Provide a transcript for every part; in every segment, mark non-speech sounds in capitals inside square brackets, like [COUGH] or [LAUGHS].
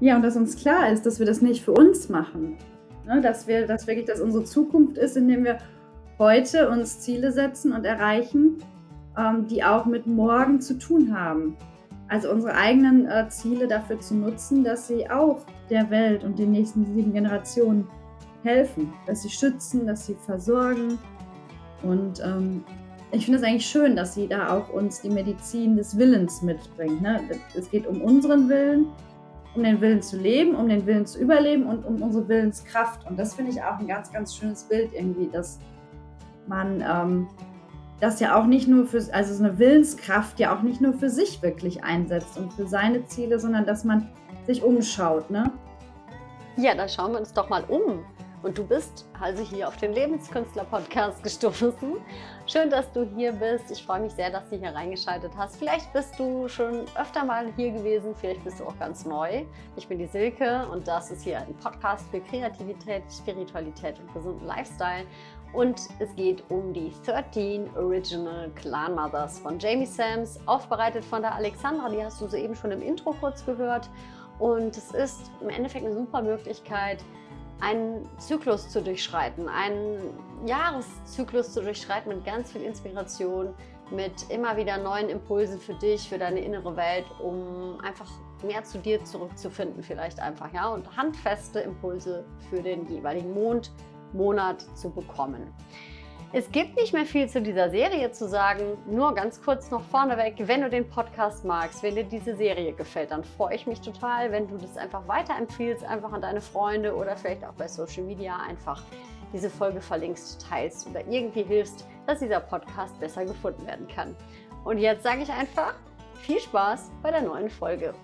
ja, und dass uns klar ist, dass wir das nicht für uns machen. Ne? Dass wir, dass wirklich das unsere Zukunft ist, indem wir heute uns Ziele setzen und erreichen, ähm, die auch mit morgen zu tun haben. Also unsere eigenen äh, Ziele dafür zu nutzen, dass sie auch der Welt und den nächsten sieben Generationen helfen, dass sie schützen, dass sie versorgen. Und ähm, ich finde es eigentlich schön, dass sie da auch uns die Medizin des Willens mitbringt. Ne? Es geht um unseren Willen, um den Willen zu leben, um den Willen zu überleben und um unsere Willenskraft. Und das finde ich auch ein ganz, ganz schönes Bild irgendwie, dass man ähm, das ja auch nicht nur für, also so eine Willenskraft ja auch nicht nur für sich wirklich einsetzt und für seine Ziele, sondern dass man sich umschaut, ne? Ja, da schauen wir uns doch mal um. Und du bist also hier auf den Lebenskünstler-Podcast gestoßen. Schön, dass du hier bist. Ich freue mich sehr, dass du hier reingeschaltet hast. Vielleicht bist du schon öfter mal hier gewesen, vielleicht bist du auch ganz neu. Ich bin die Silke und das ist hier ein Podcast für Kreativität, Spiritualität und gesunden Lifestyle. Und es geht um die 13 Original Clan Mothers von Jamie Sams, aufbereitet von der Alexandra. Die hast du soeben schon im Intro kurz gehört. Und es ist im Endeffekt eine super Möglichkeit, einen Zyklus zu durchschreiten, einen Jahreszyklus zu durchschreiten mit ganz viel Inspiration, mit immer wieder neuen Impulsen für dich, für deine innere Welt, um einfach mehr zu dir zurückzufinden, vielleicht einfach, ja, und handfeste Impulse für den jeweiligen Mond, Monat zu bekommen. Es gibt nicht mehr viel zu dieser Serie zu sagen. Nur ganz kurz noch vorneweg, wenn du den Podcast magst, wenn dir diese Serie gefällt, dann freue ich mich total, wenn du das einfach weiterempfiehlst, einfach an deine Freunde oder vielleicht auch bei Social Media einfach diese Folge verlinkst, teilst oder irgendwie hilfst, dass dieser Podcast besser gefunden werden kann. Und jetzt sage ich einfach viel Spaß bei der neuen Folge.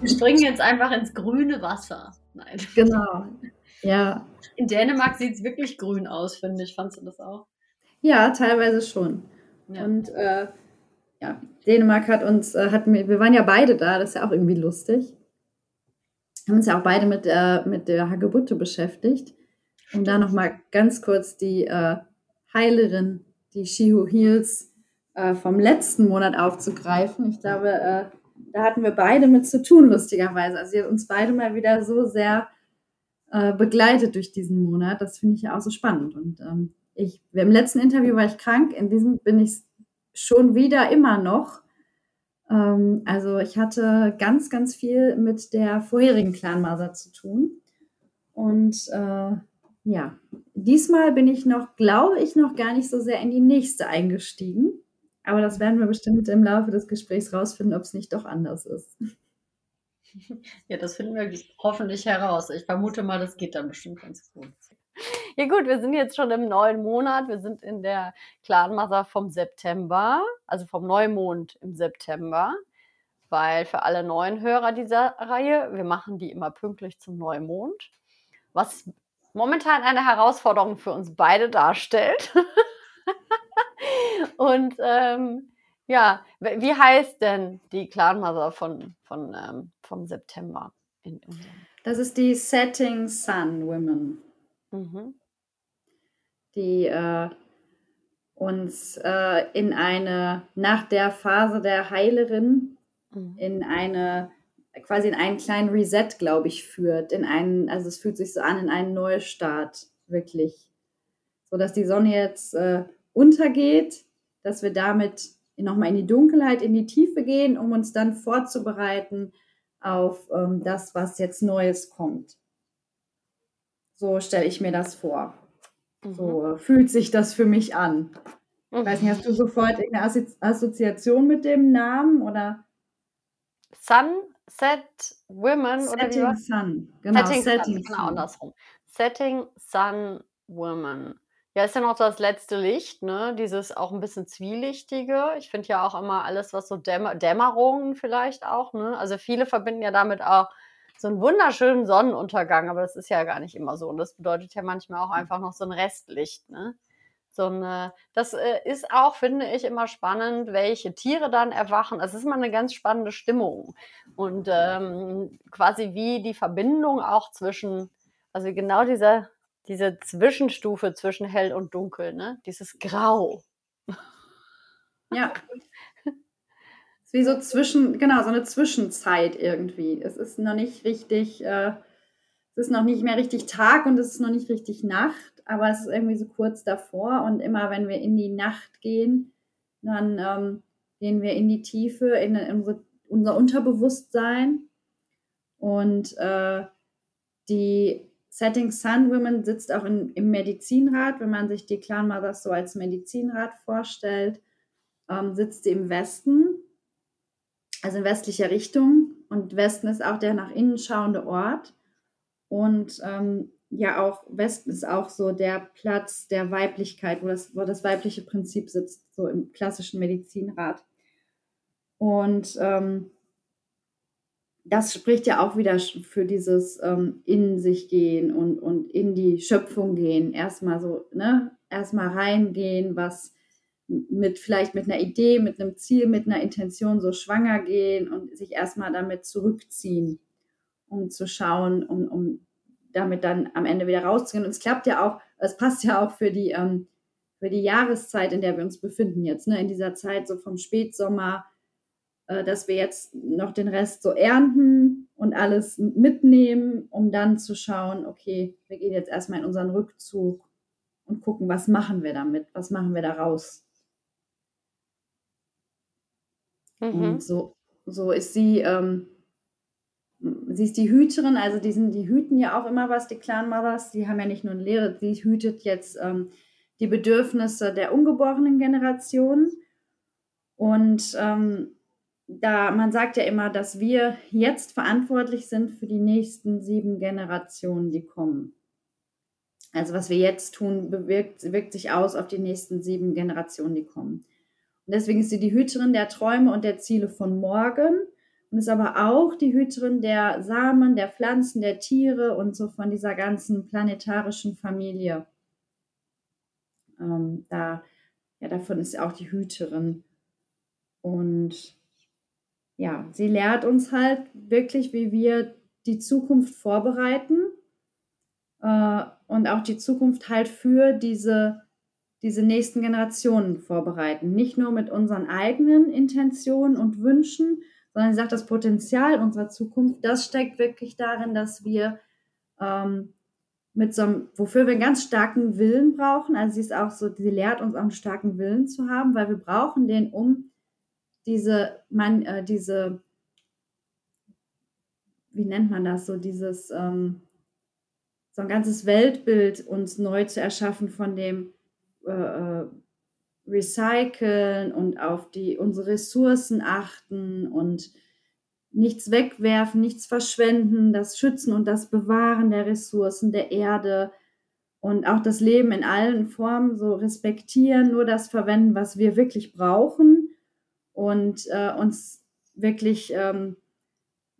Wir springen jetzt einfach ins grüne Wasser. Nein. Genau. Ja. In Dänemark sieht es wirklich grün aus, finde ich. Fandest du das auch? Ja, teilweise schon. Ja. Und äh, ja, Dänemark hat uns, äh, hat, wir waren ja beide da, das ist ja auch irgendwie lustig. Haben uns ja auch beide mit, äh, mit der Hagebutte beschäftigt. Um da nochmal ganz kurz die äh, Heilerin, die Shihu Heals äh, vom letzten Monat aufzugreifen. Ich glaube, äh, da hatten wir beide mit zu tun, lustigerweise. Also sie hat uns beide mal wieder so sehr äh, begleitet durch diesen Monat. Das finde ich ja auch so spannend. Und ähm, ich, im letzten Interview war ich krank, in diesem bin ich schon wieder immer noch. Ähm, also ich hatte ganz, ganz viel mit der vorherigen Clanmaser zu tun. Und äh, ja, diesmal bin ich noch, glaube ich, noch gar nicht so sehr in die nächste eingestiegen. Aber das werden wir bestimmt im Laufe des Gesprächs rausfinden, ob es nicht doch anders ist. [LAUGHS] Ja, das finden wir hoffentlich heraus. Ich vermute mal, das geht dann bestimmt ganz gut. Ja gut, wir sind jetzt schon im neuen Monat. Wir sind in der Clanmasse vom September, also vom Neumond im September. Weil für alle neuen Hörer dieser Reihe, wir machen die immer pünktlich zum Neumond. Was momentan eine Herausforderung für uns beide darstellt. [LAUGHS] Und ähm, ja, wie heißt denn die Clanmother von, von, ähm, vom September? In, in das ist die Setting Sun Women. Mhm. Die äh, uns äh, in eine, nach der Phase der Heilerin, mhm. in eine, quasi in einen kleinen Reset, glaube ich, führt. In einen, also es fühlt sich so an, in einen Neustart, wirklich. So dass die Sonne jetzt äh, untergeht, dass wir damit nochmal in die Dunkelheit, in die Tiefe gehen, um uns dann vorzubereiten auf ähm, das, was jetzt Neues kommt. So stelle ich mir das vor. Mhm. So fühlt sich das für mich an. Ich weiß nicht, hast du sofort eine Assozi Assoziation mit dem Namen oder? Sunset Women Setting oder wie Sun, genau. Setting, Setting Sun, genau andersrum. Setting Sun Women. Ja, ist ja noch das letzte Licht, ne? Dieses auch ein bisschen zwielichtige. Ich finde ja auch immer alles, was so Dämmer Dämmerungen vielleicht auch, ne? Also viele verbinden ja damit auch so einen wunderschönen Sonnenuntergang, aber das ist ja gar nicht immer so. Und das bedeutet ja manchmal auch einfach noch so ein Restlicht, ne? So eine, das äh, ist auch, finde ich, immer spannend, welche Tiere dann erwachen. Es ist immer eine ganz spannende Stimmung. Und ähm, quasi wie die Verbindung auch zwischen, also genau dieser diese Zwischenstufe zwischen hell und dunkel, ne? Dieses Grau. Ja. Es wie so zwischen, genau, so eine Zwischenzeit irgendwie. Es ist noch nicht richtig, äh, es ist noch nicht mehr richtig Tag und es ist noch nicht richtig Nacht, aber es ist irgendwie so kurz davor und immer wenn wir in die Nacht gehen, dann ähm, gehen wir in die Tiefe, in, in unsere, unser Unterbewusstsein und äh, die Setting Sun Women sitzt auch in, im Medizinrat, wenn man sich die Clan Mothers so als Medizinrat vorstellt, ähm, sitzt sie im Westen also in westlicher Richtung. Und Westen ist auch der nach innen schauende Ort. Und ähm, ja, auch Westen ist auch so der Platz der Weiblichkeit, wo das, wo das weibliche Prinzip sitzt, so im klassischen Medizinrat. Und ähm, das spricht ja auch wieder für dieses ähm, in sich gehen und, und in die Schöpfung gehen. Erstmal so, ne, erstmal reingehen, was, mit vielleicht mit einer Idee, mit einem Ziel, mit einer Intention so schwanger gehen und sich erstmal damit zurückziehen, um zu schauen, um, um damit dann am Ende wieder rauszugehen. Und es klappt ja auch, es passt ja auch für die, ähm, für die Jahreszeit, in der wir uns befinden jetzt, ne? in dieser Zeit so vom Spätsommer, dass wir jetzt noch den Rest so ernten und alles mitnehmen, um dann zu schauen, okay, wir gehen jetzt erstmal in unseren Rückzug und gucken, was machen wir damit, was machen wir daraus. Mhm. Und so, so ist sie, ähm, sie ist die Hüterin, also die, sind, die hüten ja auch immer was, die Clan Mothers, die haben ja nicht nur eine Lehre, sie hütet jetzt ähm, die Bedürfnisse der ungeborenen Generation. Und ähm, da man sagt ja immer, dass wir jetzt verantwortlich sind für die nächsten sieben Generationen, die kommen. Also was wir jetzt tun, bewirkt, wirkt sich aus auf die nächsten sieben Generationen, die kommen. Und deswegen ist sie die Hüterin der Träume und der Ziele von morgen und ist aber auch die Hüterin der Samen, der Pflanzen, der Tiere und so von dieser ganzen planetarischen Familie. Ähm, da, ja, davon ist sie auch die Hüterin. Und ja, sie lehrt uns halt wirklich, wie wir die Zukunft vorbereiten äh, und auch die Zukunft halt für diese diese nächsten Generationen vorbereiten. Nicht nur mit unseren eigenen Intentionen und Wünschen, sondern sie sagt, das Potenzial unserer Zukunft, das steckt wirklich darin, dass wir ähm, mit so einem, wofür wir einen ganz starken Willen brauchen. Also sie ist auch so, sie lehrt uns auch einen starken Willen zu haben, weil wir brauchen den, um diese, man, äh, diese, wie nennt man das so, dieses, ähm, so ein ganzes Weltbild uns neu zu erschaffen von dem, äh, äh, recyceln und auf die, unsere Ressourcen achten und nichts wegwerfen, nichts verschwenden, das Schützen und das Bewahren der Ressourcen der Erde und auch das Leben in allen Formen so respektieren, nur das verwenden, was wir wirklich brauchen und äh, uns wirklich ähm,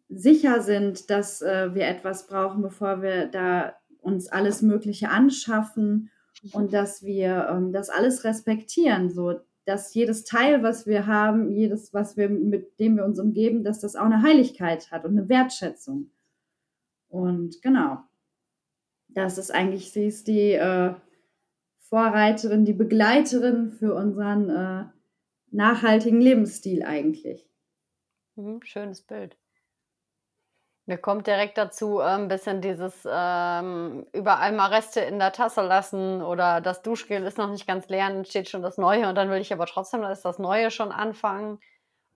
sicher sind, dass äh, wir etwas brauchen, bevor wir da uns alles Mögliche anschaffen und dass wir ähm, das alles respektieren, so dass jedes Teil, was wir haben, jedes, was wir mit dem wir uns umgeben, dass das auch eine Heiligkeit hat und eine Wertschätzung. Und genau, das ist eigentlich, sie ist die äh, Vorreiterin, die Begleiterin für unseren äh, nachhaltigen Lebensstil eigentlich. Mhm, schönes Bild. Mir kommt direkt dazu äh, ein bisschen dieses ähm, überall mal Reste in der Tasse lassen oder das Duschgel ist noch nicht ganz leer, dann steht schon das Neue und dann will ich aber trotzdem, dass das Neue schon anfangen.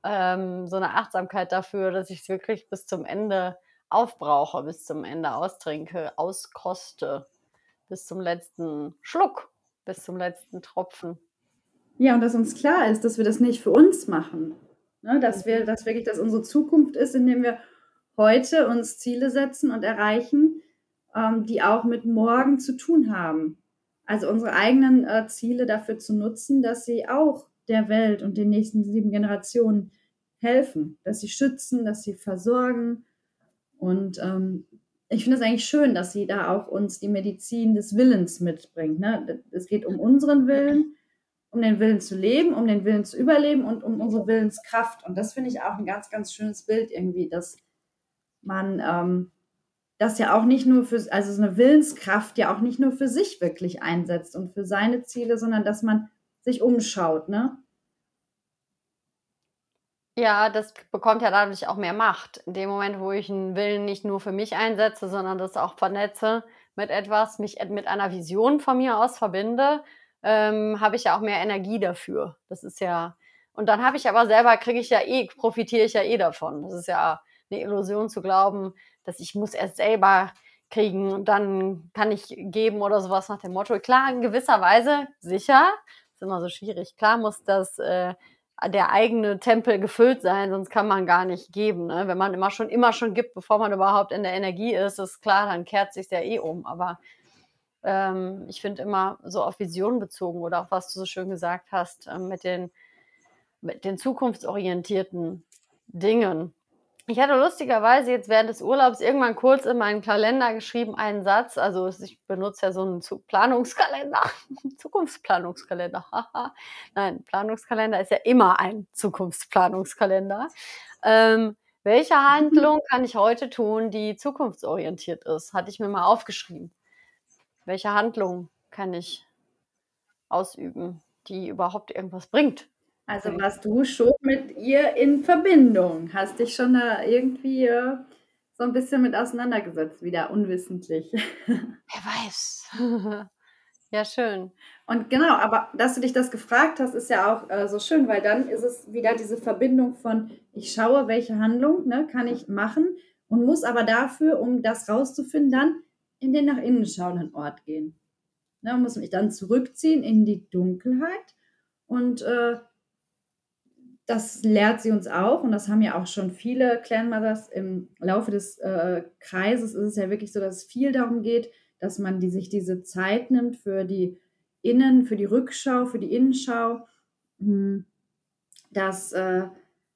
Ähm, so eine Achtsamkeit dafür, dass ich es wirklich bis zum Ende aufbrauche, bis zum Ende austrinke, auskoste, bis zum letzten Schluck, bis zum letzten Tropfen. Ja, und dass uns klar ist, dass wir das nicht für uns machen. Ne? Dass wir, dass wirklich das unsere Zukunft ist, indem wir heute uns Ziele setzen und erreichen, ähm, die auch mit morgen zu tun haben. Also unsere eigenen äh, Ziele dafür zu nutzen, dass sie auch der Welt und den nächsten sieben Generationen helfen, dass sie schützen, dass sie versorgen. Und ähm, ich finde es eigentlich schön, dass sie da auch uns die Medizin des Willens mitbringt. Ne? Es geht um unseren Willen, um den Willen zu leben, um den Willen zu überleben und um unsere Willenskraft. Und das finde ich auch ein ganz, ganz schönes Bild irgendwie, dass man ähm, das ja auch nicht nur für, also so eine Willenskraft ja auch nicht nur für sich wirklich einsetzt und für seine Ziele, sondern dass man sich umschaut, ne? Ja, das bekommt ja dadurch auch mehr Macht. In dem Moment, wo ich einen Willen nicht nur für mich einsetze, sondern das auch vernetze mit etwas, mich mit einer Vision von mir aus verbinde, ähm, habe ich ja auch mehr Energie dafür. Das ist ja, und dann habe ich aber selber, kriege ich ja eh, profitiere ich ja eh davon. Das ist ja eine Illusion zu glauben, dass ich muss erst selber kriegen und dann kann ich geben oder sowas nach dem Motto. Klar, in gewisser Weise, sicher, ist immer so schwierig. Klar muss das äh, der eigene Tempel gefüllt sein, sonst kann man gar nicht geben. Ne? Wenn man immer schon, immer schon gibt, bevor man überhaupt in der Energie ist, ist klar, dann kehrt sich ja eh um. Aber ähm, ich finde immer so auf Vision bezogen oder auch was du so schön gesagt hast, äh, mit, den, mit den zukunftsorientierten Dingen. Ich hatte lustigerweise jetzt während des Urlaubs irgendwann kurz in meinen Kalender geschrieben einen Satz. Also ich benutze ja so einen Planungskalender, [LAUGHS] Zukunftsplanungskalender. [LAUGHS] Nein, Planungskalender ist ja immer ein Zukunftsplanungskalender. Ähm, welche [LAUGHS] Handlung kann ich heute tun, die zukunftsorientiert ist? Hatte ich mir mal aufgeschrieben. Welche Handlung kann ich ausüben, die überhaupt irgendwas bringt? Also warst du schon mit ihr in Verbindung? Hast dich schon da irgendwie äh, so ein bisschen mit auseinandergesetzt, wieder unwissentlich. [LAUGHS] Wer weiß. [LAUGHS] ja, schön. Und genau, aber dass du dich das gefragt hast, ist ja auch äh, so schön, weil dann ist es wieder diese Verbindung von, ich schaue, welche Handlung ne, kann ich machen und muss aber dafür, um das rauszufinden, dann in den nach innen schauenden Ort gehen. Ne, muss mich dann zurückziehen in die Dunkelheit und äh, das lehrt sie uns auch und das haben ja auch schon viele Clan-Mothers im Laufe des äh, Kreises. Ist es ja wirklich so, dass es viel darum geht, dass man die, sich diese Zeit nimmt für die Innen, für die Rückschau, für die Innenschau. Hm. Das äh,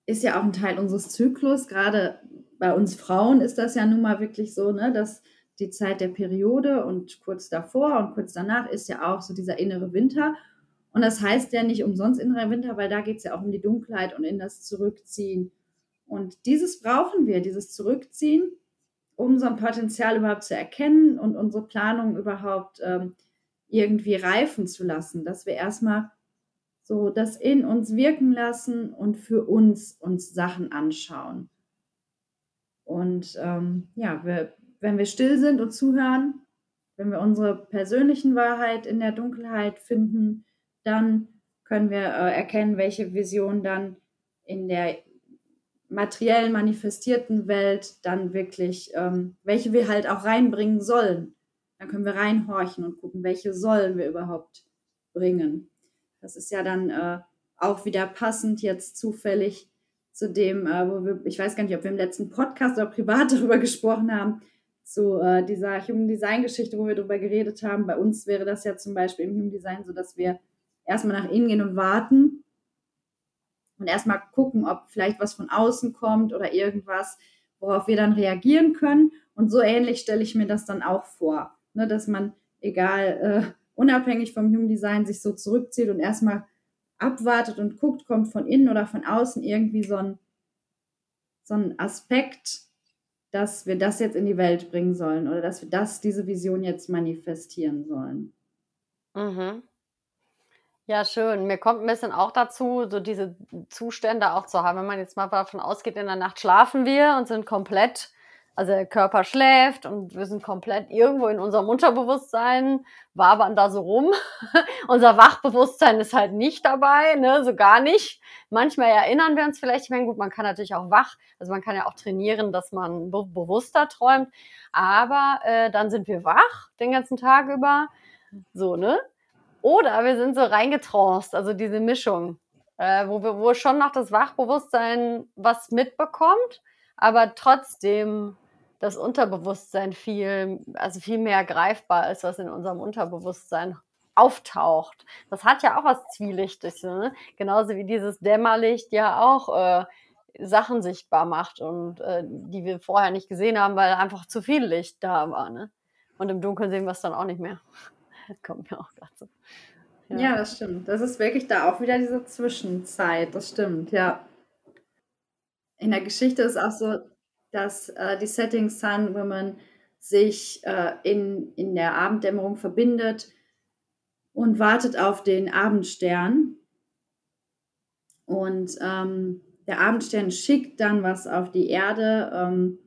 ist ja auch ein Teil unseres Zyklus. Gerade bei uns Frauen ist das ja nun mal wirklich so, ne, dass die Zeit der Periode und kurz davor und kurz danach ist ja auch so dieser innere Winter. Und das heißt ja nicht umsonst innerer Winter, weil da geht es ja auch um die Dunkelheit und in das Zurückziehen. Und dieses brauchen wir, dieses Zurückziehen, um so ein Potenzial überhaupt zu erkennen und unsere Planung überhaupt ähm, irgendwie reifen zu lassen, dass wir erstmal so das in uns wirken lassen und für uns uns Sachen anschauen. Und ähm, ja, wir, wenn wir still sind und zuhören, wenn wir unsere persönlichen Wahrheit in der Dunkelheit finden, dann können wir äh, erkennen, welche Vision dann in der materiellen, manifestierten Welt dann wirklich, ähm, welche wir halt auch reinbringen sollen. Dann können wir reinhorchen und gucken, welche sollen wir überhaupt bringen. Das ist ja dann äh, auch wieder passend jetzt zufällig zu dem, äh, wo wir, ich weiß gar nicht, ob wir im letzten Podcast oder privat [LAUGHS] darüber gesprochen haben, zu äh, dieser Human Design Geschichte, wo wir darüber geredet haben. Bei uns wäre das ja zum Beispiel im Human Design so, dass wir erstmal nach innen gehen und warten und erstmal gucken, ob vielleicht was von außen kommt oder irgendwas, worauf wir dann reagieren können. Und so ähnlich stelle ich mir das dann auch vor, ne, dass man, egal, äh, unabhängig vom Human Design, sich so zurückzieht und erstmal abwartet und guckt, kommt von innen oder von außen irgendwie so ein, so ein Aspekt, dass wir das jetzt in die Welt bringen sollen oder dass wir das, diese Vision jetzt manifestieren sollen. Mhm. Ja, schön. Mir kommt ein bisschen auch dazu, so diese Zustände auch zu haben. Wenn man jetzt mal davon ausgeht, in der Nacht schlafen wir und sind komplett, also der Körper schläft und wir sind komplett irgendwo in unserem Unterbewusstsein, wabern da so rum. [LAUGHS] Unser Wachbewusstsein ist halt nicht dabei, ne, so gar nicht. Manchmal erinnern wir uns vielleicht, ich meine, gut, man kann natürlich auch wach, also man kann ja auch trainieren, dass man be bewusster träumt, aber äh, dann sind wir wach den ganzen Tag über. So, ne? Oder wir sind so reingetraust, also diese Mischung, äh, wo, wir, wo schon noch das Wachbewusstsein was mitbekommt, aber trotzdem das Unterbewusstsein viel, also viel mehr greifbar ist, was in unserem Unterbewusstsein auftaucht. Das hat ja auch was Zwielichtiges, ne? genauso wie dieses Dämmerlicht ja auch äh, Sachen sichtbar macht und äh, die wir vorher nicht gesehen haben, weil einfach zu viel Licht da war. Ne? Und im Dunkeln sehen wir es dann auch nicht mehr. [LAUGHS] Das kommt mir auch so. Ja. ja, das stimmt. Das ist wirklich da auch wieder diese Zwischenzeit. Das stimmt, ja. In der Geschichte ist auch so, dass äh, die Setting Sun Woman sich äh, in, in der Abenddämmerung verbindet und wartet auf den Abendstern. Und ähm, der Abendstern schickt dann was auf die Erde, ähm,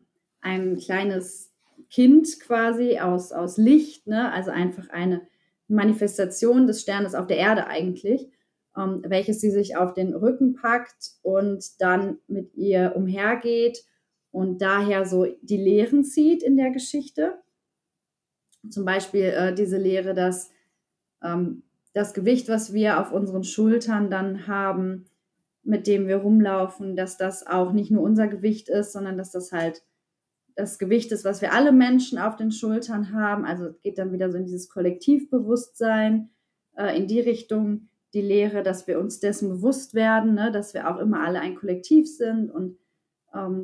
ein kleines Kind quasi aus, aus Licht, ne? also einfach eine Manifestation des Sternes auf der Erde eigentlich, ähm, welches sie sich auf den Rücken packt und dann mit ihr umhergeht und daher so die Lehren zieht in der Geschichte. Zum Beispiel äh, diese Lehre, dass ähm, das Gewicht, was wir auf unseren Schultern dann haben, mit dem wir rumlaufen, dass das auch nicht nur unser Gewicht ist, sondern dass das halt das Gewicht ist, was wir alle Menschen auf den Schultern haben. Also geht dann wieder so in dieses Kollektivbewusstsein, äh, in die Richtung die Lehre, dass wir uns dessen bewusst werden, ne, dass wir auch immer alle ein Kollektiv sind. Und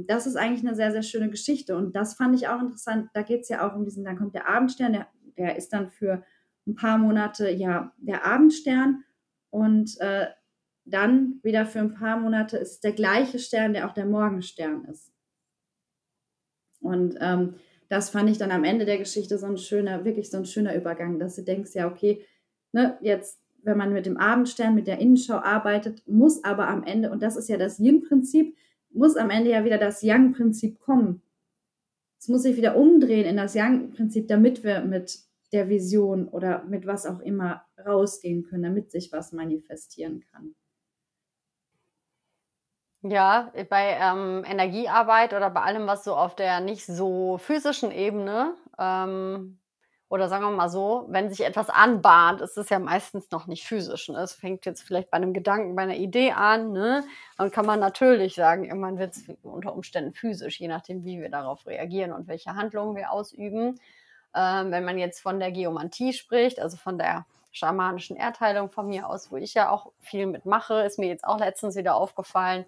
das ist eigentlich eine sehr, sehr schöne Geschichte. Und das fand ich auch interessant. Da geht es ja auch um diesen, dann kommt der Abendstern, der, der ist dann für ein paar Monate ja der Abendstern. Und äh, dann wieder für ein paar Monate ist der gleiche Stern, der auch der Morgenstern ist. Und ähm, das fand ich dann am Ende der Geschichte so ein schöner, wirklich so ein schöner Übergang, dass du denkst, ja, okay, ne, jetzt, wenn man mit dem Abendstern, mit der Innenschau arbeitet, muss aber am Ende, und das ist ja das Yin-Prinzip, muss am Ende ja wieder das Yang-Prinzip kommen. Es muss sich wieder umdrehen in das Yang-Prinzip, damit wir mit der Vision oder mit was auch immer rausgehen können, damit sich was manifestieren kann. Ja, bei ähm, Energiearbeit oder bei allem, was so auf der nicht so physischen Ebene ähm, oder sagen wir mal so, wenn sich etwas anbahnt, ist es ja meistens noch nicht physisch. Ne? Es fängt jetzt vielleicht bei einem Gedanken, bei einer Idee an. Ne? Dann kann man natürlich sagen, irgendwann wird es unter Umständen physisch, je nachdem, wie wir darauf reagieren und welche Handlungen wir ausüben. Ähm, wenn man jetzt von der Geomantie spricht, also von der schamanischen Erdheilung von mir aus, wo ich ja auch viel mitmache, ist mir jetzt auch letztens wieder aufgefallen,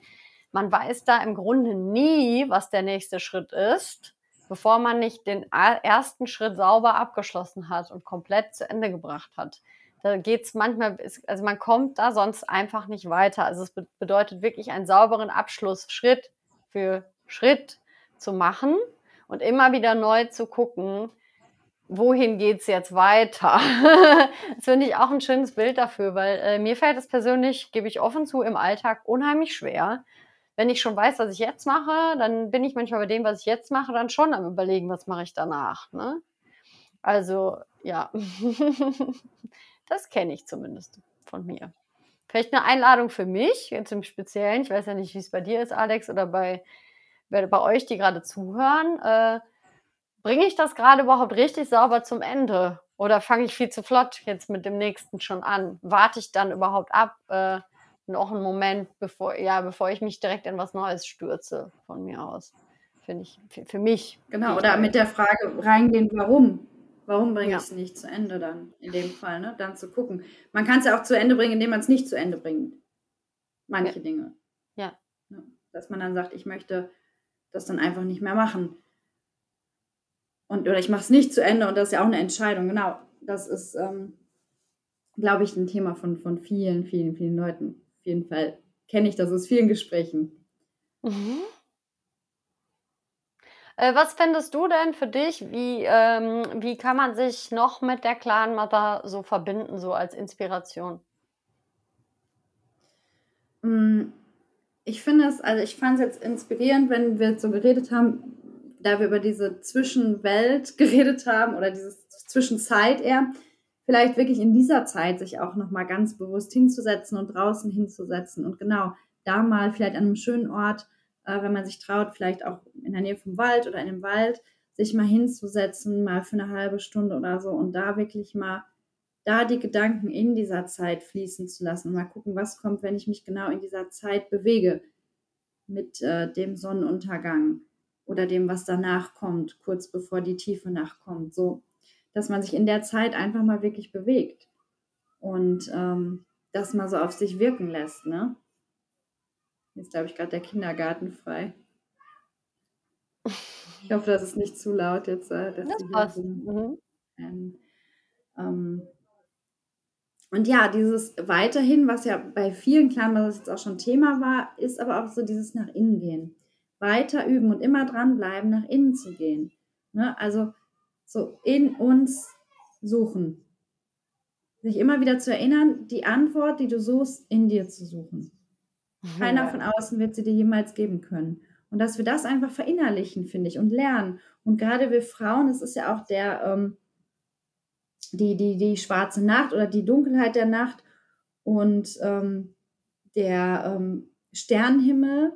man weiß da im Grunde nie, was der nächste Schritt ist, bevor man nicht den ersten Schritt sauber abgeschlossen hat und komplett zu Ende gebracht hat. Da geht es manchmal, also man kommt da sonst einfach nicht weiter. Also es bedeutet wirklich einen sauberen Abschluss Schritt für Schritt zu machen und immer wieder neu zu gucken, wohin geht es jetzt weiter? [LAUGHS] das finde ich auch ein schönes Bild dafür, weil äh, mir fällt es persönlich, gebe ich offen zu, im Alltag unheimlich schwer, wenn ich schon weiß, was ich jetzt mache, dann bin ich manchmal bei dem, was ich jetzt mache, dann schon am Überlegen, was mache ich danach. Ne? Also, ja, [LAUGHS] das kenne ich zumindest von mir. Vielleicht eine Einladung für mich, jetzt im Speziellen. Ich weiß ja nicht, wie es bei dir ist, Alex, oder bei, bei euch, die gerade zuhören. Äh, Bringe ich das gerade überhaupt richtig sauber zum Ende? Oder fange ich viel zu flott jetzt mit dem nächsten schon an? Warte ich dann überhaupt ab? Äh, noch einen Moment, bevor, ja, bevor ich mich direkt in was Neues stürze, von mir aus. Finde ich, für, für, mich. Genau, oder mit der Frage reingehen, warum? Warum bringe ja. ich es nicht zu Ende dann, in dem Fall, ne? Dann zu gucken. Man kann es ja auch zu Ende bringen, indem man es nicht zu Ende bringt. Manche ja. Dinge. Ja. ja. Dass man dann sagt, ich möchte das dann einfach nicht mehr machen. Und, oder ich mache es nicht zu Ende und das ist ja auch eine Entscheidung. Genau. Das ist, ähm, glaube ich, ein Thema von, von vielen, vielen, vielen Leuten auf jeden Fall kenne ich das aus vielen Gesprächen. Mhm. Äh, was fändest du denn für dich? Wie, ähm, wie kann man sich noch mit der Clan Mother so verbinden, so als Inspiration? Mm, ich finde es, also ich fand es jetzt inspirierend, wenn wir so geredet haben, da wir über diese Zwischenwelt [LAUGHS] geredet haben oder diese Zwischenzeit eher vielleicht wirklich in dieser Zeit sich auch nochmal ganz bewusst hinzusetzen und draußen hinzusetzen und genau da mal vielleicht an einem schönen Ort, äh, wenn man sich traut, vielleicht auch in der Nähe vom Wald oder in dem Wald, sich mal hinzusetzen, mal für eine halbe Stunde oder so und da wirklich mal da die Gedanken in dieser Zeit fließen zu lassen und mal gucken, was kommt, wenn ich mich genau in dieser Zeit bewege mit äh, dem Sonnenuntergang oder dem, was danach kommt, kurz bevor die tiefe Nacht kommt. So dass man sich in der Zeit einfach mal wirklich bewegt und ähm, das mal so auf sich wirken lässt. Ne? Jetzt glaube ich gerade der Kindergarten frei. Ich hoffe, das ist nicht zu laut jetzt. Äh, dass das passt. Mhm. Ähm, ähm, und ja, dieses weiterhin, was ja bei vielen Clans, was jetzt auch schon Thema war, ist aber auch so dieses nach innen gehen. Weiter üben und immer dranbleiben, nach innen zu gehen. Ne? Also so in uns suchen. Sich immer wieder zu erinnern, die Antwort, die du suchst, in dir zu suchen. Keiner ja. von außen wird sie dir jemals geben können. Und dass wir das einfach verinnerlichen, finde ich, und lernen. Und gerade wir Frauen, es ist ja auch der, ähm, die, die, die schwarze Nacht oder die Dunkelheit der Nacht und ähm, der ähm, Sternenhimmel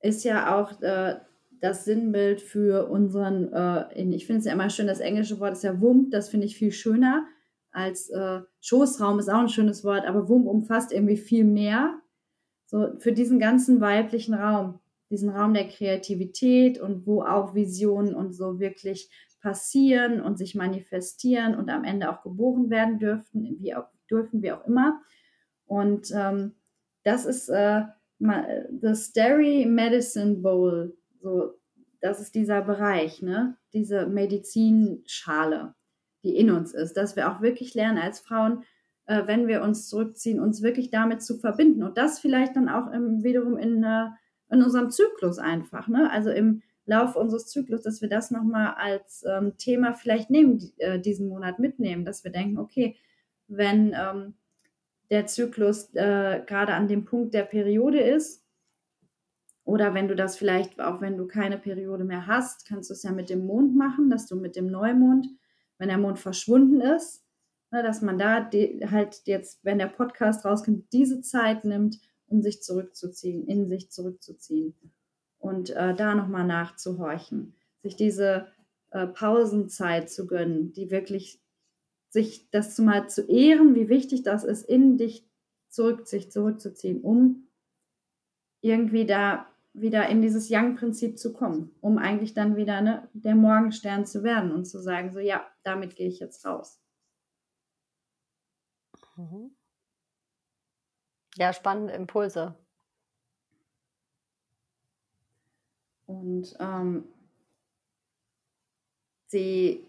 ist ja auch äh, das Sinnbild für unseren, äh, ich finde es ja immer schön, das englische Wort ist ja Wump, das finde ich viel schöner als äh, Schoßraum ist auch ein schönes Wort, aber Wump umfasst irgendwie viel mehr. So für diesen ganzen weiblichen Raum, diesen Raum der Kreativität und wo auch Visionen und so wirklich passieren und sich manifestieren und am Ende auch geboren werden dürfen, wie auch, dürfen, wie auch immer. Und ähm, das ist äh, the Starry Medicine Bowl. So, das ist dieser Bereich, ne? Diese Medizinschale, die in uns ist, dass wir auch wirklich lernen als Frauen, äh, wenn wir uns zurückziehen, uns wirklich damit zu verbinden und das vielleicht dann auch im, wiederum in, äh, in unserem Zyklus einfach, ne? Also im Laufe unseres Zyklus, dass wir das nochmal als ähm, Thema vielleicht nehmen, äh, diesen Monat mitnehmen, dass wir denken, okay, wenn ähm, der Zyklus äh, gerade an dem Punkt der Periode ist, oder wenn du das vielleicht, auch wenn du keine Periode mehr hast, kannst du es ja mit dem Mond machen, dass du mit dem Neumond, wenn der Mond verschwunden ist, ne, dass man da halt jetzt, wenn der Podcast rauskommt, diese Zeit nimmt, um sich zurückzuziehen, in sich zurückzuziehen und äh, da nochmal nachzuhorchen, sich diese äh, Pausenzeit zu gönnen, die wirklich sich das mal zu ehren, wie wichtig das ist, in dich zurück, sich zurückzuziehen, um irgendwie da wieder in dieses Yang-Prinzip zu kommen, um eigentlich dann wieder ne, der Morgenstern zu werden und zu sagen, so ja, damit gehe ich jetzt raus. Mhm. Ja, spannende Impulse. Und ähm, sie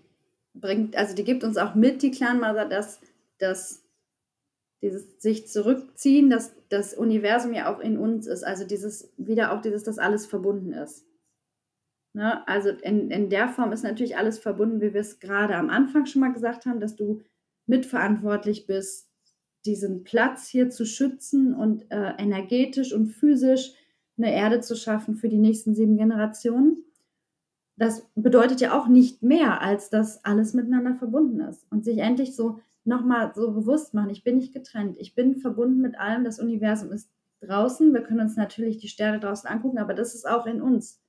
bringt, also die gibt uns auch mit, die Clan Mother, dass, dass dieses sich zurückziehen, dass das Universum ja auch in uns ist. Also dieses, wieder auch dieses, dass alles verbunden ist. Ne? Also in, in der Form ist natürlich alles verbunden, wie wir es gerade am Anfang schon mal gesagt haben, dass du mitverantwortlich bist, diesen Platz hier zu schützen und äh, energetisch und physisch eine Erde zu schaffen für die nächsten sieben Generationen. Das bedeutet ja auch nicht mehr, als dass alles miteinander verbunden ist und sich endlich so nochmal so bewusst machen, ich bin nicht getrennt, ich bin verbunden mit allem, das Universum ist draußen, wir können uns natürlich die Sterne draußen angucken, aber das ist auch in uns.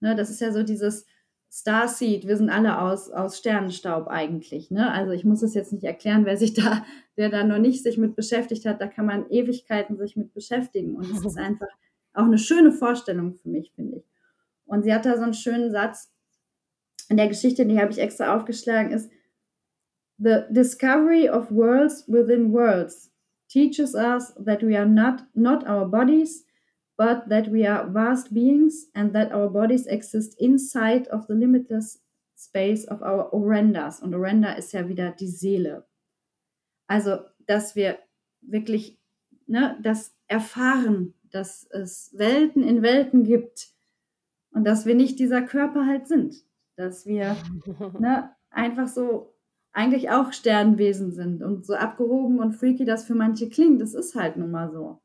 Ne, das ist ja so dieses Starseed, wir sind alle aus, aus Sternenstaub eigentlich. Ne? Also ich muss es jetzt nicht erklären, wer sich da, [LAUGHS] der da noch nicht sich mit beschäftigt hat, da kann man Ewigkeiten sich mit beschäftigen und es ist [LAUGHS] einfach auch eine schöne Vorstellung für mich, finde ich. Und sie hat da so einen schönen Satz in der Geschichte, die habe ich extra aufgeschlagen, ist, The discovery of worlds within worlds teaches us that we are not, not our bodies, but that we are vast beings and that our bodies exist inside of the limitless space of our Orendas. Und Orenda ist ja wieder die Seele. Also, dass wir wirklich ne, das erfahren, dass es Welten in Welten gibt und dass wir nicht dieser Körper halt sind. Dass wir ne, einfach so eigentlich auch Sternwesen sind und so abgehoben und freaky das für manche klingt, das ist halt nun mal so.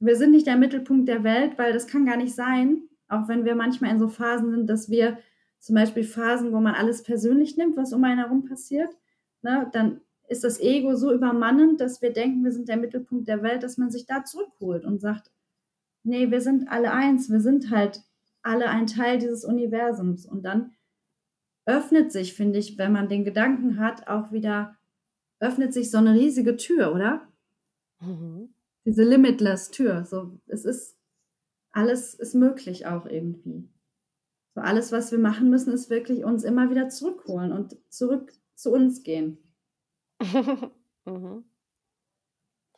Wir sind nicht der Mittelpunkt der Welt, weil das kann gar nicht sein, auch wenn wir manchmal in so Phasen sind, dass wir zum Beispiel Phasen, wo man alles persönlich nimmt, was um einen herum passiert, ne, dann ist das Ego so übermannend, dass wir denken, wir sind der Mittelpunkt der Welt, dass man sich da zurückholt und sagt, nee, wir sind alle eins, wir sind halt alle ein Teil dieses Universums. Und dann öffnet sich, finde ich, wenn man den Gedanken hat, auch wieder, öffnet sich so eine riesige Tür, oder? Mhm. Diese limitless Tür. So, es ist, alles ist möglich auch irgendwie. So, alles, was wir machen müssen, ist wirklich uns immer wieder zurückholen und zurück zu uns gehen. [LAUGHS] mhm.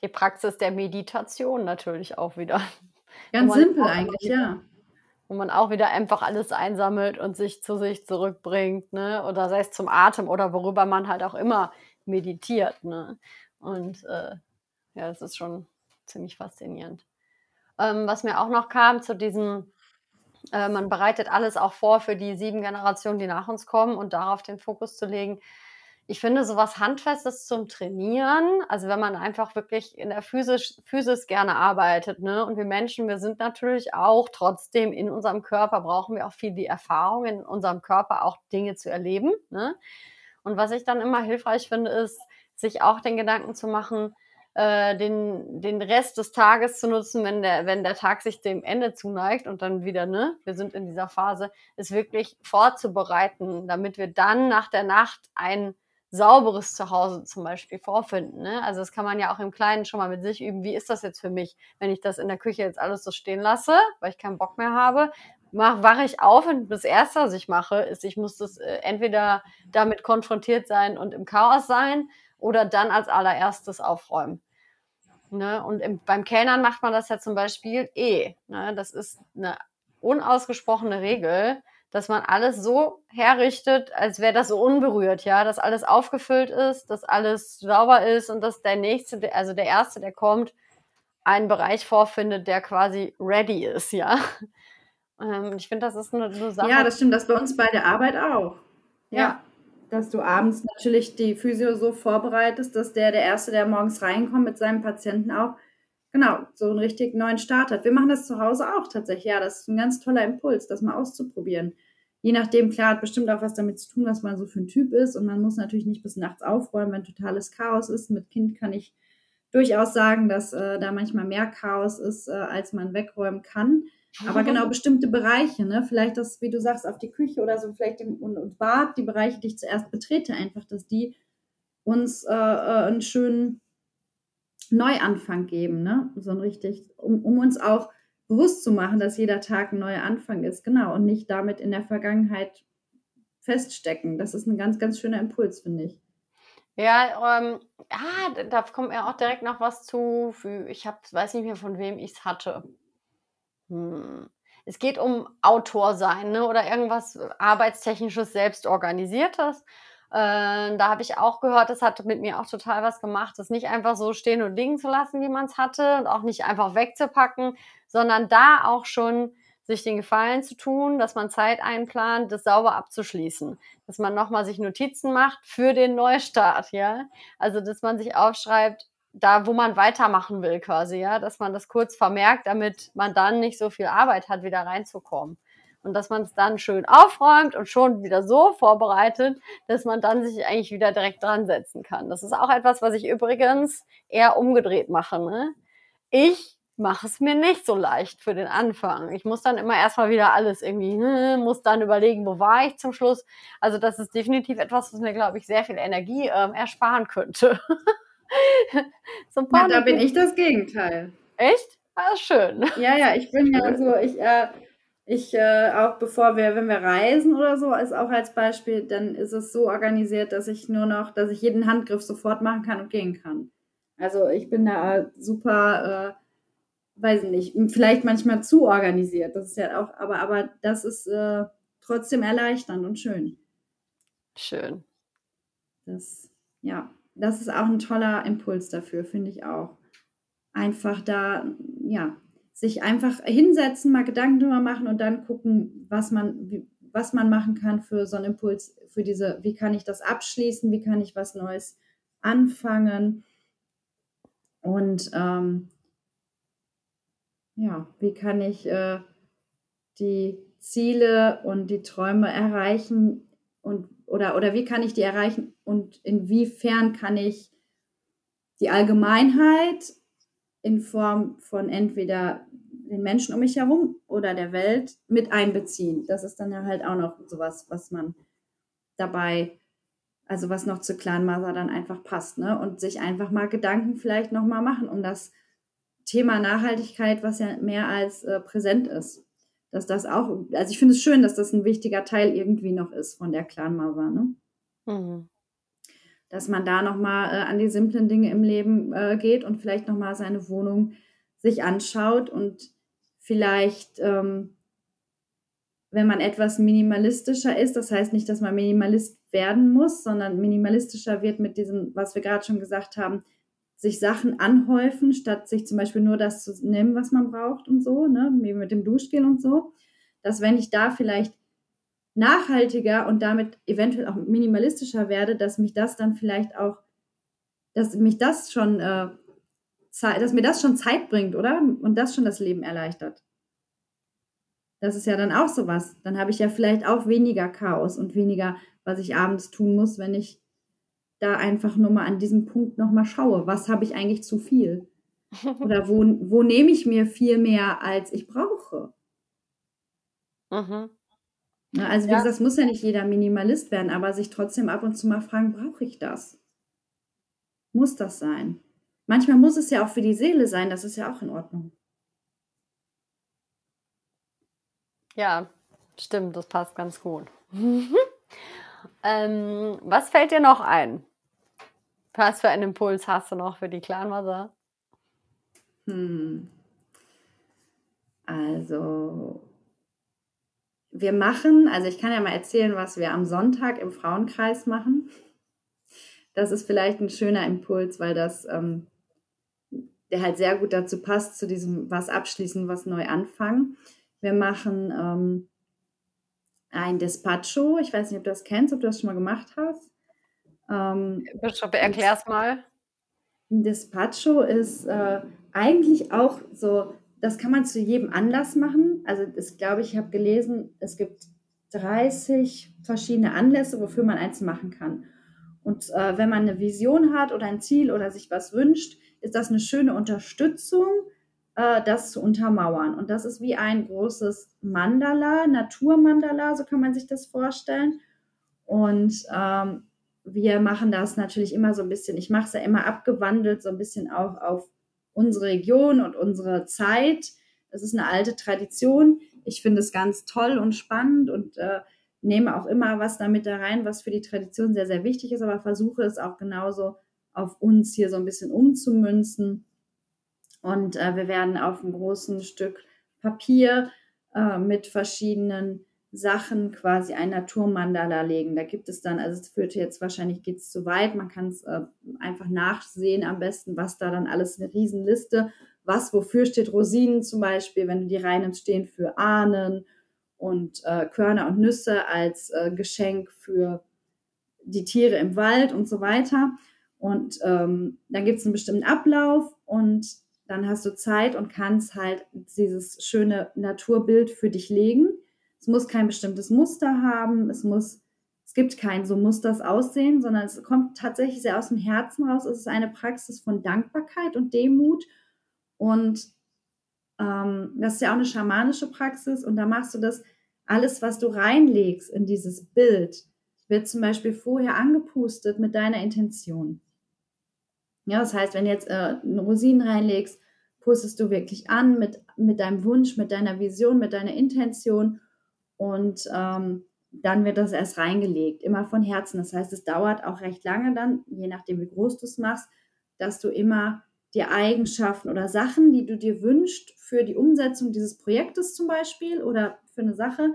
Die Praxis der Meditation natürlich auch wieder. Ganz simpel eigentlich, ja. Wo man auch wieder einfach alles einsammelt und sich zu sich zurückbringt, ne? Oder sei es zum Atem oder worüber man halt auch immer meditiert, ne? Und äh, ja, das ist schon ziemlich faszinierend. Ähm, was mir auch noch kam zu diesem, äh, man bereitet alles auch vor für die sieben Generationen, die nach uns kommen und darauf den Fokus zu legen, ich finde sowas Handfestes zum Trainieren, also wenn man einfach wirklich in der Physis, Physis gerne arbeitet, ne? Und wir Menschen, wir sind natürlich auch trotzdem in unserem Körper, brauchen wir auch viel die Erfahrung, in unserem Körper auch Dinge zu erleben, ne? Und was ich dann immer hilfreich finde, ist, sich auch den Gedanken zu machen, äh, den, den Rest des Tages zu nutzen, wenn der, wenn der Tag sich dem Ende zuneigt und dann wieder, ne, wir sind in dieser Phase, ist wirklich vorzubereiten, damit wir dann nach der Nacht ein sauberes Zuhause zum Beispiel vorfinden. Ne? Also das kann man ja auch im Kleinen schon mal mit sich üben. Wie ist das jetzt für mich, wenn ich das in der Küche jetzt alles so stehen lasse, weil ich keinen Bock mehr habe? Wache ich auf und das Erste, was ich mache, ist, ich muss das äh, entweder damit konfrontiert sein und im Chaos sein oder dann als allererstes aufräumen. Ne? Und im, beim Kellnern macht man das ja zum Beispiel eh. Ne? Das ist eine unausgesprochene Regel dass man alles so herrichtet, als wäre das so unberührt, ja, dass alles aufgefüllt ist, dass alles sauber ist und dass der nächste, also der erste, der kommt, einen Bereich vorfindet, der quasi ready ist, ja. [LAUGHS] Ähm, ich finde, das ist eine, eine Sache. Ja, das stimmt, das bei uns bei der Arbeit auch. Ja. ja. Dass du abends natürlich die Physio so vorbereitest, dass der, der Erste, der morgens reinkommt mit seinem Patienten auch, genau, so einen richtig neuen Start hat. Wir machen das zu Hause auch tatsächlich. Ja, das ist ein ganz toller Impuls, das mal auszuprobieren. Je nachdem, klar, hat bestimmt auch was damit zu tun, was man so für ein Typ ist. Und man muss natürlich nicht bis nachts aufräumen, wenn totales Chaos ist. Mit Kind kann ich durchaus sagen, dass äh, da manchmal mehr Chaos ist, äh, als man wegräumen kann. Aber genau [LAUGHS] bestimmte Bereiche, ne? Vielleicht das, wie du sagst, auf die Küche oder so, vielleicht im und, und Bad, die Bereiche, die ich zuerst betrete, einfach, dass die uns äh, äh einen schönen Neuanfang geben, ne? So ein richtig, um, um uns auch bewusst zu machen, dass jeder Tag ein neuer Anfang ist, genau, und nicht damit in der Vergangenheit feststecken. Das ist ein ganz, ganz schöner Impuls, finde ich. Ja, ähm, ah, da kommt mir auch direkt noch was zu. Ich hab, weiß nicht mehr, von wem ich es hatte. Hm. Es geht um Autor sein ne? oder irgendwas arbeitstechnisches, selbstorganisiertes. Äh, da habe ich auch gehört, das hat mit mir auch total was gemacht, das nicht einfach so stehen und liegen zu lassen, wie man es hatte und auch nicht einfach wegzupacken, sondern da auch schon sich den Gefallen zu tun, dass man Zeit einplant, das sauber abzuschließen, dass man nochmal sich Notizen macht für den Neustart, ja. Also, dass man sich aufschreibt, da, wo man weitermachen will, quasi, ja, dass man das kurz vermerkt, damit man dann nicht so viel Arbeit hat, wieder reinzukommen und dass man es dann schön aufräumt und schon wieder so vorbereitet, dass man dann sich eigentlich wieder direkt dran setzen kann. Das ist auch etwas, was ich übrigens eher umgedreht mache. Ne? Ich mache es mir nicht so leicht für den Anfang. Ich muss dann immer erstmal wieder alles irgendwie, ne, muss dann überlegen, wo war ich zum Schluss. Also das ist definitiv etwas, was mir, glaube ich, sehr viel Energie ähm, ersparen könnte. [LAUGHS] so ja, da bin ich das Gegenteil. Echt? Ah, schön. Ja, ja, ich bin ja [LAUGHS] so, ich, äh, ich äh, auch bevor wir, wenn wir reisen oder so, ist auch als Beispiel, dann ist es so organisiert, dass ich nur noch, dass ich jeden Handgriff sofort machen kann und gehen kann. Also ich bin da super, äh, weiß nicht, vielleicht manchmal zu organisiert. Das ist ja auch, aber, aber das ist äh, trotzdem erleichternd und schön. Schön. Das, ja, das ist auch ein toller Impuls dafür, finde ich auch. Einfach da, ja, sich einfach hinsetzen, mal Gedanken drüber machen und dann gucken, was man, was man machen kann für so einen Impuls, für diese, wie kann ich das abschließen, wie kann ich was Neues anfangen. Und ähm, ja, wie kann ich äh, die Ziele und die Träume erreichen und oder, oder wie kann ich die erreichen und inwiefern kann ich die Allgemeinheit in Form von entweder den Menschen um mich herum oder der Welt mit einbeziehen. Das ist dann ja halt auch noch sowas, was man dabei, also was noch zu Clanmaser dann einfach passt, ne? Und sich einfach mal Gedanken vielleicht nochmal machen um das Thema Nachhaltigkeit, was ja mehr als äh, präsent ist. Dass das auch, also ich finde es schön, dass das ein wichtiger Teil irgendwie noch ist von der Clanmaser, ne? Mhm dass man da nochmal äh, an die simplen Dinge im Leben äh, geht und vielleicht nochmal seine Wohnung sich anschaut und vielleicht, ähm, wenn man etwas minimalistischer ist, das heißt nicht, dass man Minimalist werden muss, sondern minimalistischer wird mit diesem, was wir gerade schon gesagt haben, sich Sachen anhäufen, statt sich zum Beispiel nur das zu nehmen, was man braucht und so, ne, wie mit dem Duschgel und so, dass wenn ich da vielleicht nachhaltiger und damit eventuell auch minimalistischer werde, dass mich das dann vielleicht auch, dass mich das schon, äh, dass mir das schon Zeit bringt, oder? Und das schon das Leben erleichtert. Das ist ja dann auch sowas. Dann habe ich ja vielleicht auch weniger Chaos und weniger, was ich abends tun muss, wenn ich da einfach nur mal an diesem Punkt nochmal schaue. Was habe ich eigentlich zu viel? Oder wo, wo nehme ich mir viel mehr, als ich brauche? [LAUGHS] Mhm. Also wie ja. gesagt, es muss ja nicht jeder Minimalist werden, aber sich trotzdem ab und zu mal fragen, brauche ich das? Muss das sein? Manchmal muss es ja auch für die Seele sein, das ist ja auch in Ordnung. Ja, stimmt, das passt ganz gut. [LAUGHS] ähm, was fällt dir noch ein? Was für einen Impuls hast du noch für die Clanwasser? Hm. Also, wir machen, also ich kann ja mal erzählen, was wir am Sonntag im Frauenkreis machen. Das ist vielleicht ein schöner Impuls, weil das ähm, der halt sehr gut dazu passt, zu diesem was abschließen, was neu anfangen. Wir machen ähm, ein Despacho. Ich weiß nicht, ob du das kennst, ob du das schon mal gemacht hast. Ähm, Erklär es mal. Ein Despacho ist äh, eigentlich auch so, das kann man zu jedem Anlass machen. Also ich glaube, ich habe gelesen, es gibt 30 verschiedene Anlässe, wofür man eins machen kann. Und äh, wenn man eine Vision hat oder ein Ziel oder sich was wünscht, ist das eine schöne Unterstützung, äh, das zu untermauern. Und das ist wie ein großes Mandala, Naturmandala, so kann man sich das vorstellen. Und ähm, wir machen das natürlich immer so ein bisschen, ich mache es ja immer abgewandelt, so ein bisschen auch auf unsere Region und unsere Zeit. Das ist eine alte Tradition. Ich finde es ganz toll und spannend und äh, nehme auch immer was damit da rein, was für die Tradition sehr, sehr wichtig ist, aber versuche es auch genauso auf uns hier so ein bisschen umzumünzen. Und äh, wir werden auf einem großen Stück Papier äh, mit verschiedenen Sachen quasi ein Naturmandala legen. Da gibt es dann, also es führte jetzt wahrscheinlich geht es zu weit, man kann es äh, einfach nachsehen am besten, was da dann alles eine Riesenliste, was wofür steht Rosinen zum Beispiel, wenn du die reinnimmst, stehen für Ahnen und äh, Körner und Nüsse als äh, Geschenk für die Tiere im Wald und so weiter. Und ähm, dann gibt es einen bestimmten Ablauf und dann hast du Zeit und kannst halt dieses schöne Naturbild für dich legen. Es muss kein bestimmtes Muster haben, es muss, es gibt kein so muss das aussehen, sondern es kommt tatsächlich sehr aus dem Herzen raus. Es ist eine Praxis von Dankbarkeit und Demut und ähm, das ist ja auch eine schamanische Praxis und da machst du das alles, was du reinlegst in dieses Bild, wird zum Beispiel vorher angepustet mit deiner Intention. Ja, das heißt, wenn du jetzt äh, Rosinen reinlegst, pustest du wirklich an mit, mit deinem Wunsch, mit deiner Vision, mit deiner Intention und ähm, dann wird das erst reingelegt, immer von Herzen. Das heißt, es dauert auch recht lange dann, je nachdem, wie groß du es machst, dass du immer die Eigenschaften oder Sachen, die du dir wünschst für die Umsetzung dieses Projektes zum Beispiel oder für eine Sache,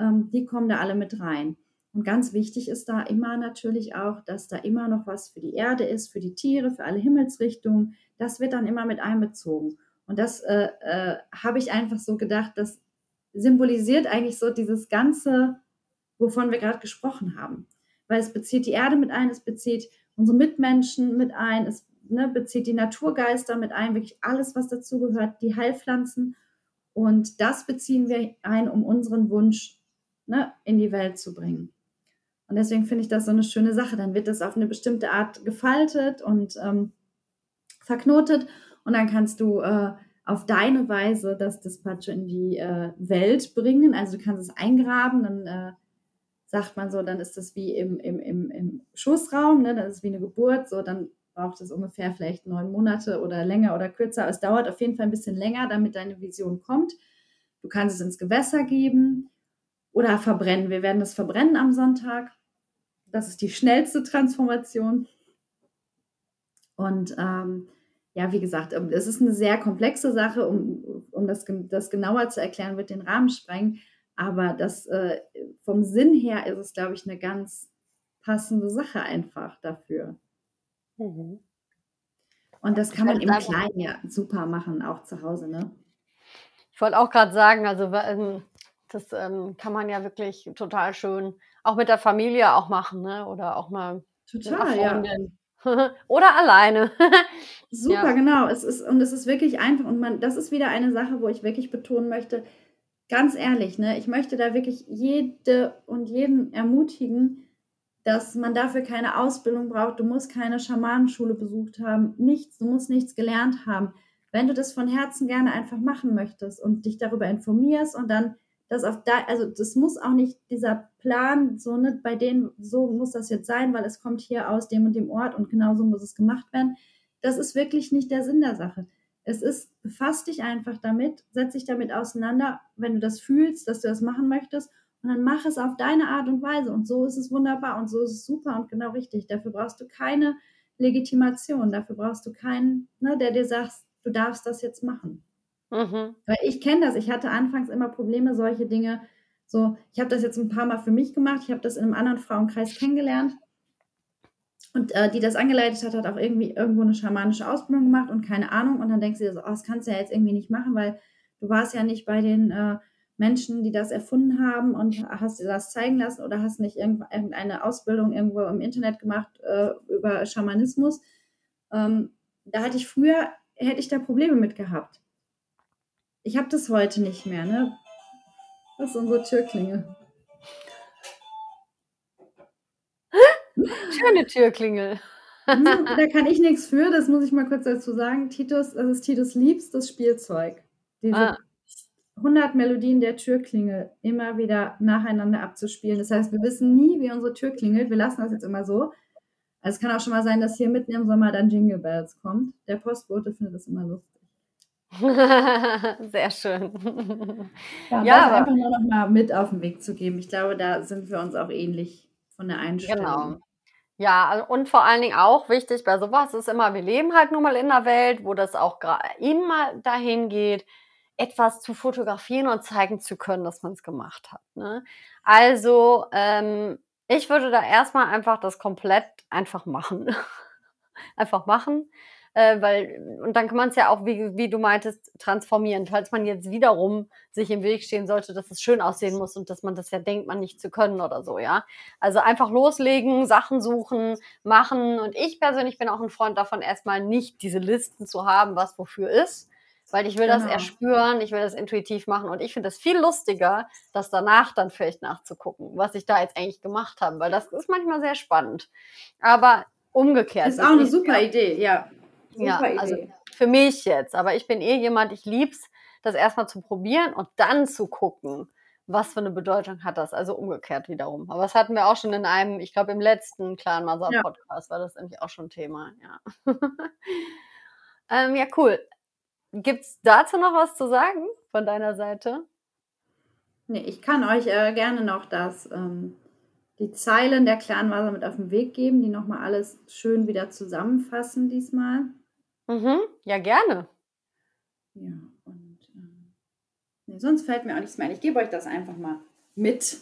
ähm, die kommen da alle mit rein. Und ganz wichtig ist da immer natürlich auch, dass da immer noch was für die Erde ist, für die Tiere, für alle Himmelsrichtungen. Das wird dann immer mit einbezogen. Und das äh, äh, habe ich einfach so gedacht, das symbolisiert eigentlich so dieses Ganze, wovon wir gerade gesprochen haben. Weil es bezieht die Erde mit ein, es bezieht unsere Mitmenschen mit ein, es ne, bezieht die Naturgeister mit ein, wirklich alles, was dazugehört, die Heilpflanzen. Und das beziehen wir ein, um unseren Wunsch ne, in die Welt zu bringen. Und deswegen finde ich das so eine schöne Sache. Dann wird das auf eine bestimmte Art gefaltet und ähm, verknotet und dann kannst du äh, auf deine Weise das Dispatcho in die äh, Welt bringen. Also du kannst es eingraben, dann äh, sagt man so, dann ist das wie im, im, im, im Schoßraum, ne? das ist wie eine Geburt, so dann braucht es ungefähr vielleicht neun Monate oder länger oder kürzer. Es dauert auf jeden Fall ein bisschen länger, damit deine Vision kommt. Du kannst es ins Gewässer geben oder verbrennen. Wir werden das verbrennen am Sonntag. Das ist die schnellste Transformation. Und ähm, ja, wie gesagt, ähm, es ist eine sehr komplexe Sache, um, um das, das genauer zu erklären, wird den Rahmen sprengen. Aber das äh, vom Sinn her ist es, glaube ich, eine ganz passende Sache einfach dafür. Mhm. Und das kann man im Kleinen ja super machen, auch zu Hause, ne? Ich wollte auch gerade sagen, also Das ähm, kann man ja wirklich total schön auch mit der Familie auch machen, ne? Oder auch mal total, ja. [LAUGHS] Oder alleine. [LAUGHS] Super, ja. genau. Es ist, und es ist wirklich einfach. Und man, das ist wieder eine Sache, wo ich wirklich betonen möchte, ganz ehrlich, ne, ich möchte da wirklich jede und jeden ermutigen, dass man dafür keine Ausbildung braucht. Du musst keine Schamanenschule besucht haben, nichts, du musst nichts gelernt haben. Wenn du das von Herzen gerne einfach machen möchtest und dich darüber informierst und dann das auf da, also das muss auch nicht dieser Plan so nicht bei denen, so muss das jetzt sein, weil es kommt hier aus dem und dem Ort und genauso muss es gemacht werden. Das ist wirklich nicht der Sinn der Sache. Es ist, befasst dich einfach damit, setz dich damit auseinander, wenn du das fühlst, dass du das machen möchtest und dann mach es auf deine Art und Weise und so ist es wunderbar und so ist es super und genau richtig. Dafür brauchst du keine Legitimation, dafür brauchst du keinen, ne, der dir sagt, du darfst das jetzt machen. Mhm. Weil ich kenne das. Ich hatte anfangs immer Probleme, solche Dinge. So, ich habe das jetzt ein paar Mal für mich gemacht. Ich habe das in einem anderen Frauenkreis kennengelernt. Und äh, die das angeleitet hat, hat auch irgendwie irgendwo eine schamanische Ausbildung gemacht und keine Ahnung. Und dann denkst du dir so, oh, das kannst du ja jetzt irgendwie nicht machen, weil du warst ja nicht bei den äh, Menschen, die das erfunden haben und hast dir das zeigen lassen oder hast nicht irgendeine Ausbildung irgendwo im Internet gemacht äh, über Schamanismus. Ähm, da hatte ich früher, hätte ich da Probleme mit gehabt. Ich habe das heute nicht mehr, ne? Das ist unsere Türklingel. Schöne Türklingel. Hm, [LAUGHS] da kann ich nichts für, das muss ich mal kurz dazu sagen. Titus, das ist Titus liebstes Spielzeug. Diese ah. 100 Melodien der Türklingel immer wieder nacheinander abzuspielen. Das heißt, wir wissen nie, wie unsere Tür klingelt. Wir lassen das jetzt immer so. Also es kann auch schon mal sein, dass hier mitten im Sommer dann Jingle Bells kommt. Der Postbote findet das immer lustig. [LAUGHS] Sehr schön. Ja, ja das einfach nur noch mal mit auf den Weg zu geben. Ich glaube, da sind wir uns auch ähnlich von der Einstellung. Genau. Ja, also, und vor allen Dingen auch wichtig bei sowas ist immer, wir leben halt nun mal in einer Welt, wo das auch immer dahin geht, etwas zu fotografieren und zeigen zu können, dass man es gemacht hat. Ne? Also, ähm, ich würde da erstmal einfach das komplett einfach machen. [LAUGHS] einfach machen äh, weil, und dann kann man es ja auch, wie, wie du meintest, transformieren. Falls man jetzt wiederum sich im Weg stehen sollte, dass es schön aussehen muss und dass man das ja denkt, man nicht zu können oder so, ja. Also einfach loslegen, Sachen suchen, machen. Und ich persönlich bin auch ein Freund davon, erstmal nicht diese Listen zu haben, was wofür ist weil ich will genau. das erspüren, ich will das intuitiv machen und ich finde es viel lustiger, das danach dann vielleicht nachzugucken, was ich da jetzt eigentlich gemacht habe, weil das ist manchmal sehr spannend. Aber umgekehrt. Das ist auch eine super Idee, ja. Ja, also für mich jetzt. Aber ich bin eh jemand, ich lieb's, das erstmal zu probieren und dann zu gucken, was für eine Bedeutung hat das. Also umgekehrt wiederum. Aber das hatten wir auch schon in einem, ich glaube im letzten Clan Podcast ja. war das nämlich auch schon Thema. Ja, [LAUGHS] ähm, ja cool. Gibt es dazu noch was zu sagen von deiner Seite? Nee, ich kann euch äh, gerne noch das ähm, die Zeilen der Clanwasser mit auf den Weg geben, die nochmal alles schön wieder zusammenfassen diesmal. Mhm, ja, gerne. Ja, und äh, nee, sonst fällt mir auch nichts mehr ein. Ich gebe euch das einfach mal mit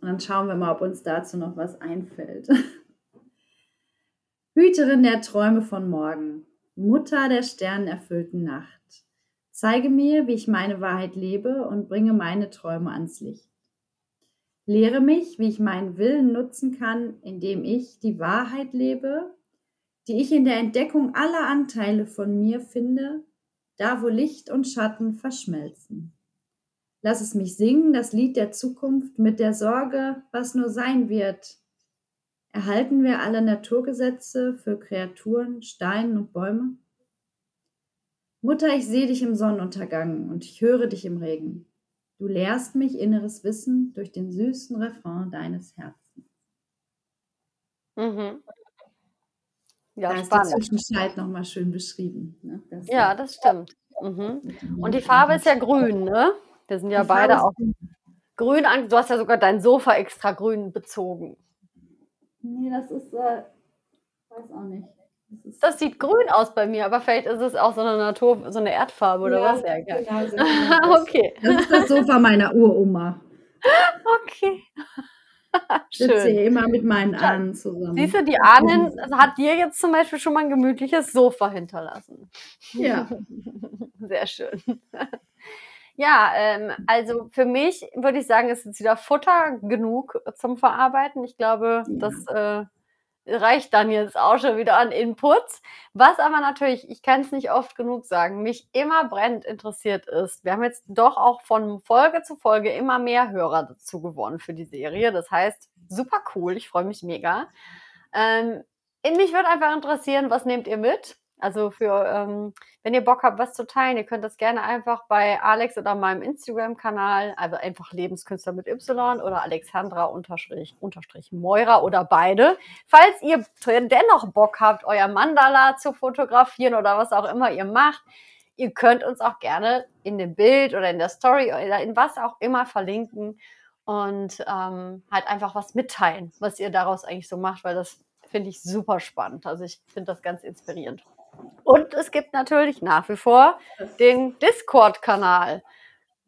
und dann schauen wir mal, ob uns dazu noch was einfällt. [LAUGHS] Hüterin der Träume von morgen, Mutter der sternenerfüllten Nacht, zeige mir, wie ich meine Wahrheit lebe und bringe meine Träume ans Licht. Lehre mich, wie ich meinen Willen nutzen kann, indem ich die Wahrheit lebe, die ich in der Entdeckung aller Anteile von mir finde, da wo Licht und Schatten verschmelzen. Lass es mich singen, das Lied der Zukunft mit der Sorge, was nur sein wird. Erhalten wir alle Naturgesetze für Kreaturen, Steine und Bäume? Mutter, ich sehe dich im Sonnenuntergang und ich höre dich im Regen. Du lehrst mich inneres Wissen durch den süßen Refrain deines Herzens. Mhm. Ja, da ist spannend. die Zwischenzeit nochmal schön beschrieben. Ne? Das ja, das stimmt. Mhm. Und die Farbe ist ja grün, ne? Wir sind ja die beide auch grün. Du hast ja sogar dein Sofa extra grün bezogen. Nee, das ist, äh, weiß auch nicht. Das, das, sieht grün aus bei mir, aber vielleicht ist es auch so eine Natur, so eine Erdfarbe oder ja, was? Ja, genau, so [LAUGHS] okay. Das ist das Sofa meiner Uroma. [LAUGHS] Okay. [LAUGHS] Sitze hier immer mit meinen Ahnen zusammen. Siehst du, die Ahnen hat dir jetzt zum Beispiel schon mal ein gemütliches Sofa hinterlassen. Ja. [LAUGHS] Sehr schön. [LAUGHS] Ja, ähm, also für mich würde ich sagen, ist jetzt wieder Futter genug zum Verarbeiten. Ich glaube, ja. das äh, reicht dann jetzt auch schon wieder an Inputs. Was aber natürlich, ich kann es nicht oft genug sagen, mich immer brennend interessiert ist. Wir haben jetzt doch auch von Folge zu Folge immer mehr Hörer dazu gewonnen für die Serie. Das heißt, super cool, ich freue mich mega. Ähm, mich würde einfach interessieren, was nehmt ihr mit? Also für, ähm, wenn ihr Bock habt, was zu teilen, ihr könnt das gerne einfach bei Alex oder meinem Instagram-Kanal, also einfach Lebenskünstler mit Y oder Alexandra unterstrich, unterstrich Moira oder beide. Falls ihr dennoch Bock habt, euer Mandala zu fotografieren oder was auch immer ihr macht, ihr könnt uns auch gerne in dem Bild oder in der Story oder in was auch immer verlinken und ähm, halt einfach was mitteilen, was ihr daraus eigentlich so macht, weil das finde ich super spannend. Also ich finde das ganz inspirierend. Und es gibt natürlich nach wie vor den Discord-Kanal,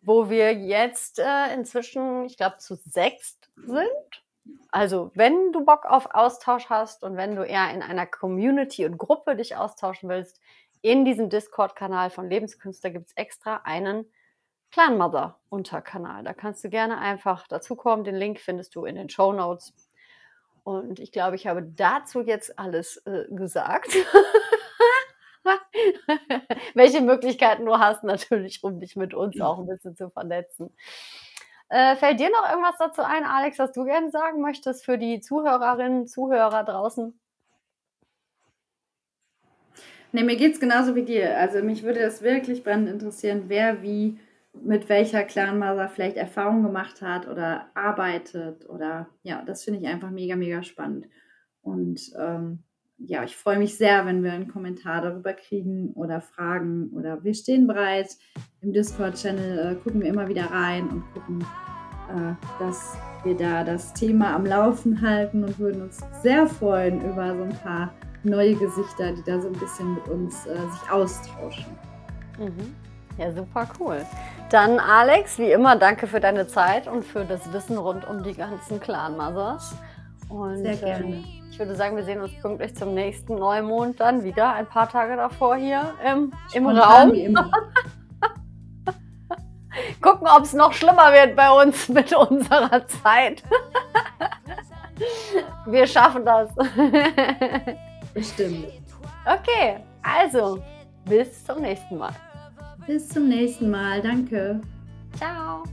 wo wir jetzt äh, inzwischen, ich glaube, zu sechst sind. Also, wenn du Bock auf Austausch hast und wenn du eher in einer Community und Gruppe dich austauschen willst, in diesem Discord-Kanal von Lebenskünstler gibt es extra einen Clanmother-Unterkanal. Da kannst du gerne einfach dazukommen. Den Link findest du in den Show Notes. Und ich glaube, ich habe dazu jetzt alles äh, gesagt. [LAUGHS] [LAUGHS] welche Möglichkeiten du hast, natürlich, um dich mit uns auch ein bisschen zu vernetzen. Äh, fällt dir noch irgendwas dazu ein, Alex, was du gerne sagen möchtest für die Zuhörerinnen, Zuhörer draußen? Nee, mir geht es genauso wie dir. Also mich würde das wirklich brennend interessieren, wer wie mit welcher Clanmother vielleicht Erfahrung gemacht hat oder arbeitet oder ja, das finde ich einfach mega, mega spannend. Und ähm, ja, ich freue mich sehr, wenn wir einen Kommentar darüber kriegen oder Fragen oder wir stehen bereit. Im Discord-Channel äh, gucken wir immer wieder rein und gucken, äh, dass wir da das Thema am Laufen halten und würden uns sehr freuen über so ein paar neue Gesichter, die da so ein bisschen mit uns äh, sich austauschen. Mhm. Ja, super cool. Dann Alex, wie immer, danke für deine Zeit und für das Wissen rund um die ganzen Clan Mothers. Und, Sehr gerne. Ähm, ich würde sagen, wir sehen uns pünktlich zum nächsten Neumond dann wieder, ein paar Tage davor hier im, im Raum. [LAUGHS] Gucken, ob es noch schlimmer wird bei uns [LAUGHS] mit unserer Zeit. [LAUGHS] wir schaffen das. Bestimmt. Okay, also bis zum nächsten Mal. Bis zum nächsten Mal. Danke. Ciao.